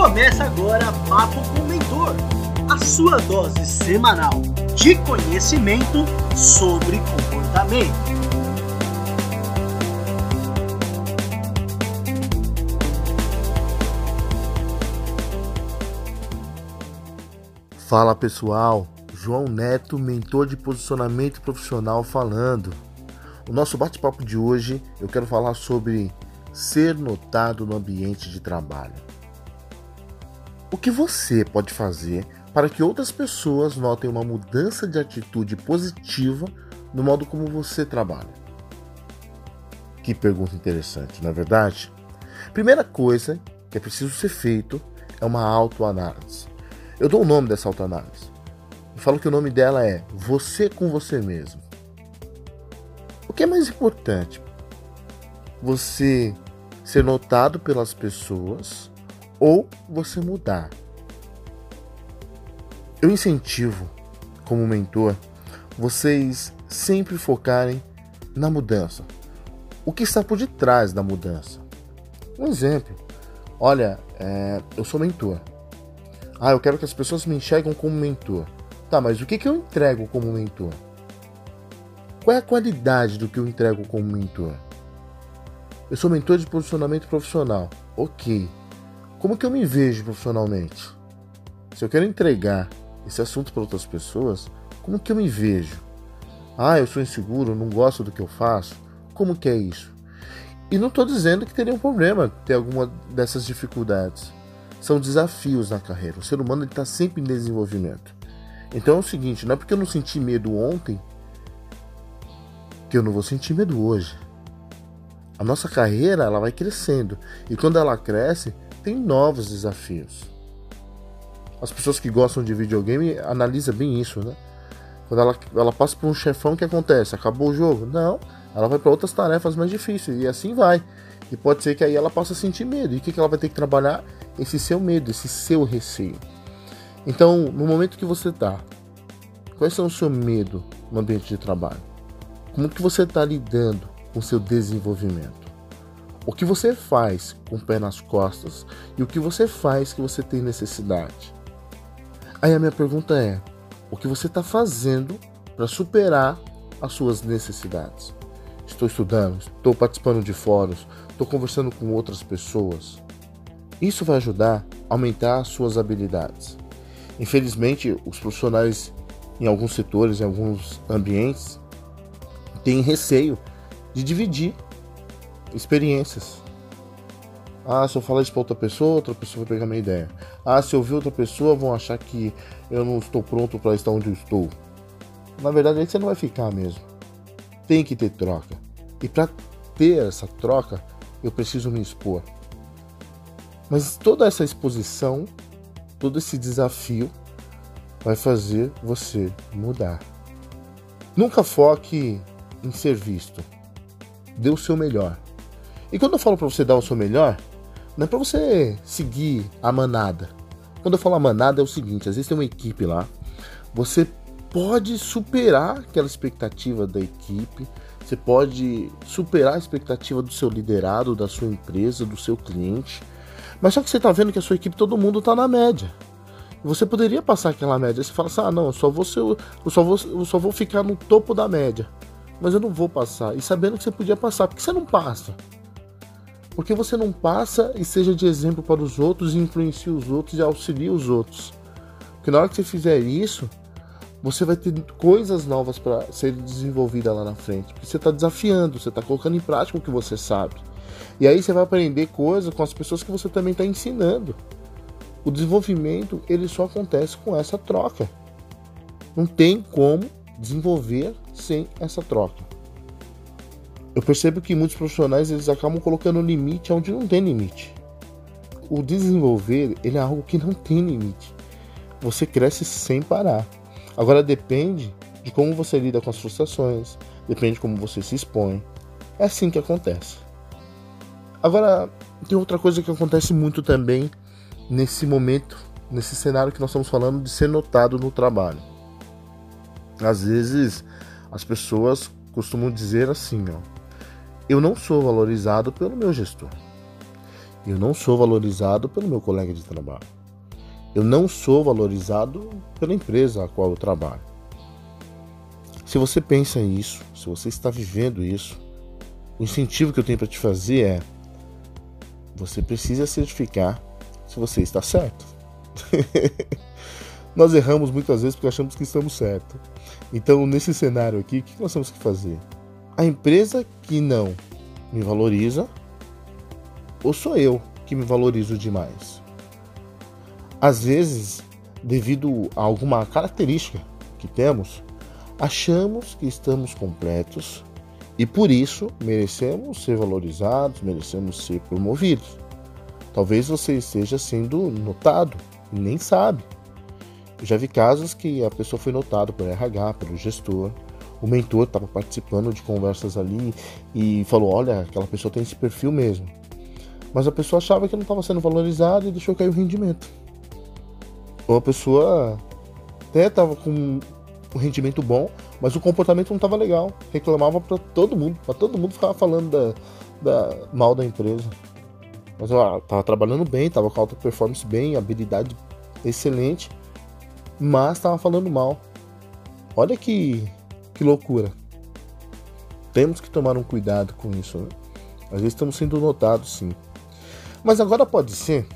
Começa agora Papo com o Mentor, a sua dose semanal de conhecimento sobre comportamento. Fala pessoal, João Neto, mentor de posicionamento profissional falando. O nosso bate-papo de hoje eu quero falar sobre ser notado no ambiente de trabalho. O que você pode fazer para que outras pessoas notem uma mudança de atitude positiva no modo como você trabalha? Que pergunta interessante, não é verdade? Primeira coisa que é preciso ser feito é uma autoanálise. Eu dou o nome dessa autoanálise. Eu falo que o nome dela é Você com Você Mesmo. O que é mais importante? Você ser notado pelas pessoas ou você mudar. Eu incentivo, como mentor, vocês sempre focarem na mudança. O que está por detrás da mudança? Um exemplo. Olha, é, eu sou mentor. Ah, eu quero que as pessoas me enxergam como mentor. Tá, mas o que, que eu entrego como mentor? Qual é a qualidade do que eu entrego como mentor? Eu sou mentor de posicionamento profissional. Ok. Como que eu me vejo profissionalmente? Se eu quero entregar esse assunto para outras pessoas, como que eu me vejo? Ah, eu sou inseguro, não gosto do que eu faço. Como que é isso? E não estou dizendo que teria um problema ter alguma dessas dificuldades. São desafios na carreira. O ser humano está sempre em desenvolvimento. Então é o seguinte: não é porque eu não senti medo ontem que eu não vou sentir medo hoje. A nossa carreira ela vai crescendo e quando ela cresce, tem novos desafios. As pessoas que gostam de videogame analisam bem isso, né? Quando ela, ela passa por um chefão, o que acontece? Acabou o jogo? Não, ela vai para outras tarefas mais difíceis e assim vai. E pode ser que aí ela possa sentir medo. E o que, que ela vai ter que trabalhar? Esse seu medo, esse seu receio. Então, no momento que você está, quais são o seu medo no ambiente de trabalho? Como que você está lidando com o seu desenvolvimento? O que você faz com o pé nas costas e o que você faz que você tem necessidade. Aí a minha pergunta é: o que você está fazendo para superar as suas necessidades? Estou estudando, estou participando de fóruns, estou conversando com outras pessoas. Isso vai ajudar a aumentar as suas habilidades. Infelizmente, os profissionais em alguns setores, em alguns ambientes, têm receio de dividir experiências. Ah, se eu falar isso para outra pessoa, outra pessoa vai pegar minha ideia. Ah, se eu ver outra pessoa, vão achar que eu não estou pronto para estar onde eu estou. Na verdade, aí você não vai ficar mesmo. Tem que ter troca. E para ter essa troca, eu preciso me expor. Mas toda essa exposição, todo esse desafio vai fazer você mudar. Nunca foque em ser visto. Dê o seu melhor. E quando eu falo para você dar o seu melhor, não é para você seguir a manada. Quando eu falo a manada é o seguinte, às vezes tem uma equipe lá, você pode superar aquela expectativa da equipe, você pode superar a expectativa do seu liderado, da sua empresa, do seu cliente. Mas só que você está vendo que a sua equipe, todo mundo está na média. Você poderia passar aquela média. Você fala assim: ah, não, eu só, vou ser, eu, só vou, eu só vou ficar no topo da média. Mas eu não vou passar. E sabendo que você podia passar, por que você não passa? Porque você não passa e seja de exemplo para os outros, influencie os outros e auxilie os outros. Porque na hora que você fizer isso, você vai ter coisas novas para serem desenvolvidas lá na frente. Porque você está desafiando, você está colocando em prática o que você sabe. E aí você vai aprender coisas com as pessoas que você também está ensinando. O desenvolvimento ele só acontece com essa troca. Não tem como desenvolver sem essa troca eu percebo que muitos profissionais eles acabam colocando limite onde não tem limite. O desenvolver ele é algo que não tem limite. Você cresce sem parar. Agora depende de como você lida com as frustrações, depende de como você se expõe. É assim que acontece. Agora tem outra coisa que acontece muito também nesse momento, nesse cenário que nós estamos falando de ser notado no trabalho. Às vezes as pessoas costumam dizer assim, ó, eu não sou valorizado pelo meu gestor. Eu não sou valorizado pelo meu colega de trabalho. Eu não sou valorizado pela empresa a qual eu trabalho. Se você pensa isso, se você está vivendo isso, o incentivo que eu tenho para te fazer é: você precisa certificar se você está certo. nós erramos muitas vezes porque achamos que estamos certos. Então, nesse cenário aqui, o que nós temos que fazer? A empresa que não me valoriza, ou sou eu que me valorizo demais? Às vezes, devido a alguma característica que temos, achamos que estamos completos e por isso merecemos ser valorizados, merecemos ser promovidos. Talvez você esteja sendo notado e nem sabe. Eu já vi casos que a pessoa foi notada por RH, pelo gestor, o mentor estava participando de conversas ali e falou: Olha, aquela pessoa tem esse perfil mesmo. Mas a pessoa achava que não estava sendo valorizada e deixou cair o rendimento. Ou a pessoa até estava com um rendimento bom, mas o comportamento não estava legal. Reclamava para todo mundo, para todo mundo ficava falando da, da, mal da empresa. Mas ela tava trabalhando bem, tava com alta performance bem, habilidade excelente, mas estava falando mal. Olha que que loucura. Temos que tomar um cuidado com isso, né? Às vezes estamos sendo notados, sim. Mas agora pode ser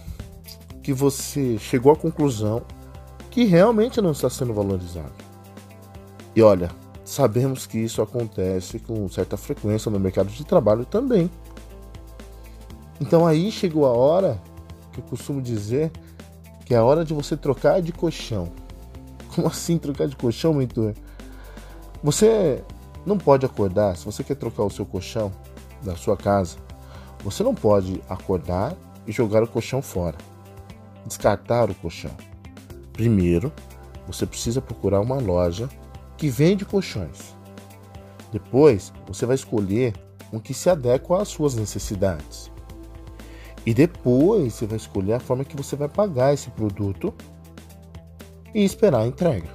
que você chegou à conclusão que realmente não está sendo valorizado. E olha, sabemos que isso acontece com certa frequência no mercado de trabalho também. Então aí chegou a hora que eu costumo dizer que é a hora de você trocar de colchão. Como assim trocar de colchão, mentor? Você não pode acordar, se você quer trocar o seu colchão da sua casa, você não pode acordar e jogar o colchão fora, descartar o colchão. Primeiro, você precisa procurar uma loja que vende colchões. Depois, você vai escolher um que se adequa às suas necessidades. E depois você vai escolher a forma que você vai pagar esse produto e esperar a entrega.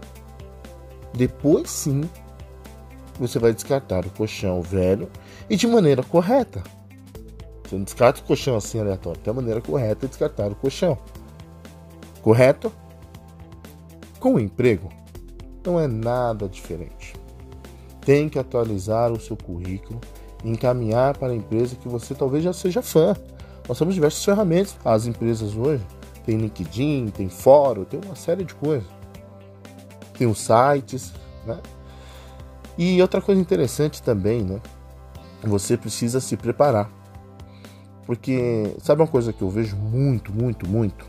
Depois sim você vai descartar o colchão velho e de maneira correta. Você não descarta o colchão assim aleatório, tem a maneira correta de descartar o colchão. Correto? Com o emprego, não é nada diferente. Tem que atualizar o seu currículo e encaminhar para a empresa que você talvez já seja fã. Nós temos diversas ferramentas. As empresas hoje tem LinkedIn, tem fórum, tem uma série de coisas. Tem os sites, né? E outra coisa interessante também, né? Você precisa se preparar. Porque sabe uma coisa que eu vejo muito, muito, muito?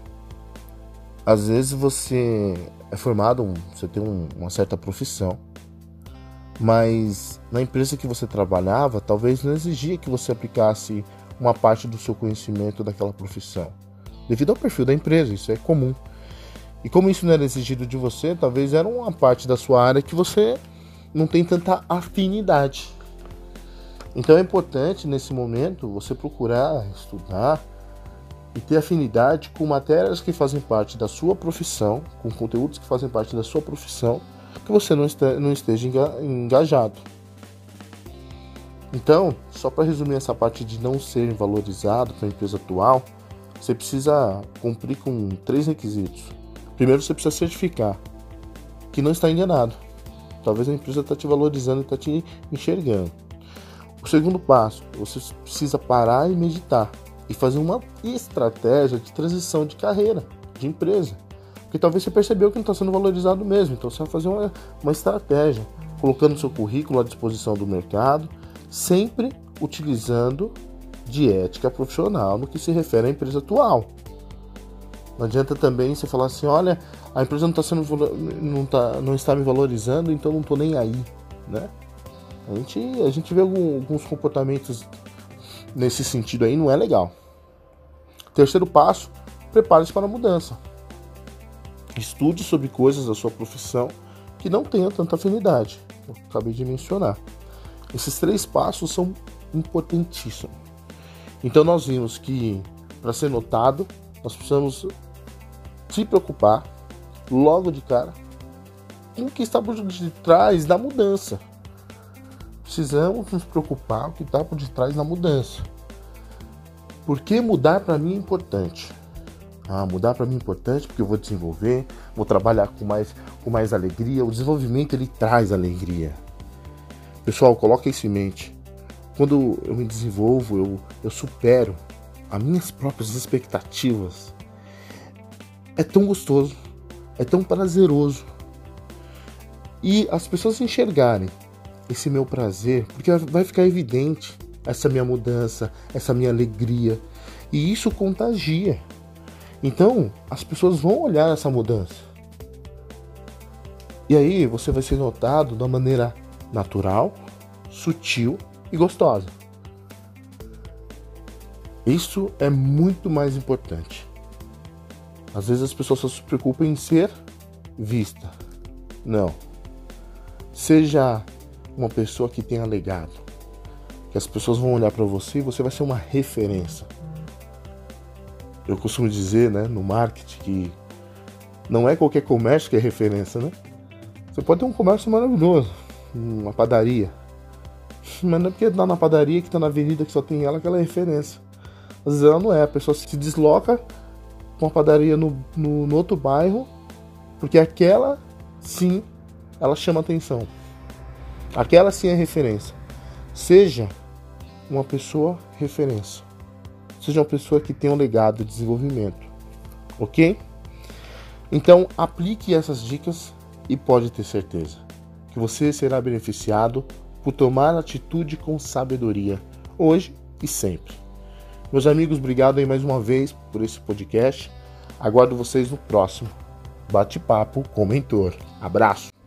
Às vezes você é formado, você tem uma certa profissão, mas na empresa que você trabalhava, talvez não exigia que você aplicasse uma parte do seu conhecimento daquela profissão, devido ao perfil da empresa, isso é comum. E como isso não era exigido de você, talvez era uma parte da sua área que você não tem tanta afinidade. Então é importante nesse momento você procurar estudar e ter afinidade com matérias que fazem parte da sua profissão, com conteúdos que fazem parte da sua profissão, que você não, não esteja engajado. Então, só para resumir essa parte de não ser valorizado para a empresa atual, você precisa cumprir com três requisitos. Primeiro, você precisa certificar que não está enganado. Talvez a empresa está te valorizando e está te enxergando. O segundo passo, você precisa parar e meditar e fazer uma estratégia de transição de carreira, de empresa. Porque talvez você percebeu que não está sendo valorizado mesmo. Então você vai fazer uma, uma estratégia, colocando seu currículo à disposição do mercado, sempre utilizando de ética profissional no que se refere à empresa atual. Não adianta também você falar assim, olha, a empresa não está sendo não, tá, não está me valorizando, então não estou nem aí, né? A gente, a gente vê alguns comportamentos nesse sentido aí, não é legal. Terceiro passo, prepare-se para a mudança. Estude sobre coisas da sua profissão que não tenham tanta afinidade. Eu acabei de mencionar. Esses três passos são importantíssimos. Então nós vimos que para ser notado, nós precisamos se preocupar logo de cara com o que está por detrás da mudança. Precisamos nos preocupar com o que está por detrás da mudança. Por que mudar para mim é importante? Ah, mudar para mim é importante porque eu vou desenvolver, vou trabalhar com mais, com mais alegria. O desenvolvimento ele traz alegria. Pessoal, coloque isso em mente. Quando eu me desenvolvo, eu, eu supero as minhas próprias expectativas. É tão gostoso, é tão prazeroso. E as pessoas enxergarem esse meu prazer, porque vai ficar evidente essa minha mudança, essa minha alegria. E isso contagia. Então, as pessoas vão olhar essa mudança. E aí você vai ser notado da maneira natural, sutil e gostosa. Isso é muito mais importante. Às vezes as pessoas só se preocupam em ser vista. Não. Seja uma pessoa que tenha legado. Que as pessoas vão olhar para você e você vai ser uma referência. Eu costumo dizer, né, no marketing que não é qualquer comércio que é referência, né? Você pode ter um comércio maravilhoso, uma padaria. Mas não é porque tá na padaria que tá na avenida que só tem ela que ela é referência. Às vezes ela não é, a pessoa se desloca com uma padaria no, no, no outro bairro, porque aquela sim ela chama atenção. Aquela sim é referência. Seja uma pessoa referência. Seja uma pessoa que tenha um legado de desenvolvimento. Ok? Então aplique essas dicas e pode ter certeza que você será beneficiado por tomar atitude com sabedoria, hoje e sempre. Meus amigos, obrigado aí mais uma vez por esse podcast. Aguardo vocês no próximo Bate-Papo com Mentor. Abraço!